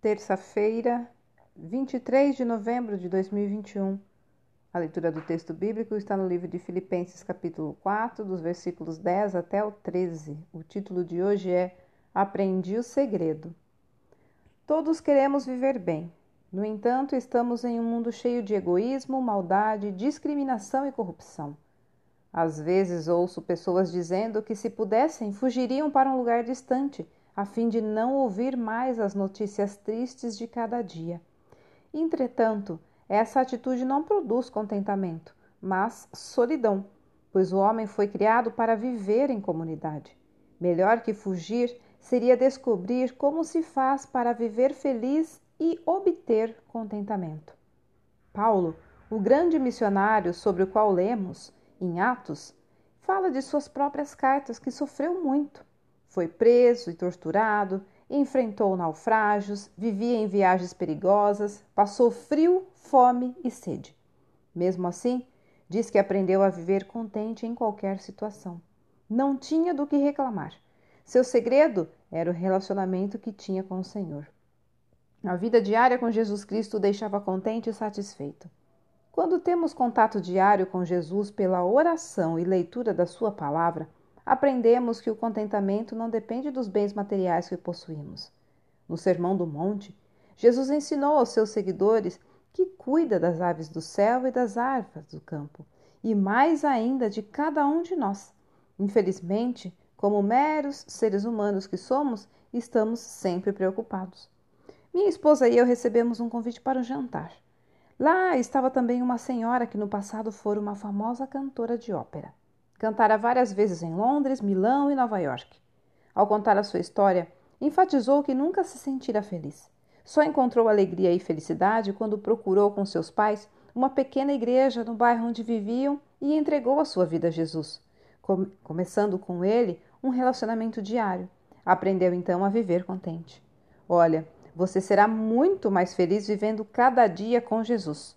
terça-feira, 23 de novembro de 2021. A leitura do texto bíblico está no livro de Filipenses, capítulo 4, dos versículos 10 até o 13. O título de hoje é Aprendi o Segredo. Todos queremos viver bem. No entanto, estamos em um mundo cheio de egoísmo, maldade, discriminação e corrupção. Às vezes ouço pessoas dizendo que, se pudessem, fugiriam para um lugar distante a fim de não ouvir mais as notícias tristes de cada dia. Entretanto, essa atitude não produz contentamento, mas solidão, pois o homem foi criado para viver em comunidade. Melhor que fugir seria descobrir como se faz para viver feliz e obter contentamento. Paulo, o grande missionário sobre o qual lemos, em Atos, fala de suas próprias cartas que sofreu muito foi preso e torturado, enfrentou naufrágios, vivia em viagens perigosas, passou frio, fome e sede. Mesmo assim, diz que aprendeu a viver contente em qualquer situação. Não tinha do que reclamar. Seu segredo era o relacionamento que tinha com o Senhor. A vida diária com Jesus Cristo o deixava contente e satisfeito. Quando temos contato diário com Jesus pela oração e leitura da Sua palavra, aprendemos que o contentamento não depende dos bens materiais que possuímos. No Sermão do Monte, Jesus ensinou aos seus seguidores que cuida das aves do céu e das árvores do campo, e mais ainda de cada um de nós. Infelizmente, como meros seres humanos que somos, estamos sempre preocupados. Minha esposa e eu recebemos um convite para um jantar. Lá estava também uma senhora que no passado fora uma famosa cantora de ópera. Cantara várias vezes em Londres, Milão e Nova York. Ao contar a sua história, enfatizou que nunca se sentira feliz. Só encontrou alegria e felicidade quando procurou com seus pais uma pequena igreja no bairro onde viviam e entregou a sua vida a Jesus, começando com ele um relacionamento diário. Aprendeu então a viver contente. Olha, você será muito mais feliz vivendo cada dia com Jesus.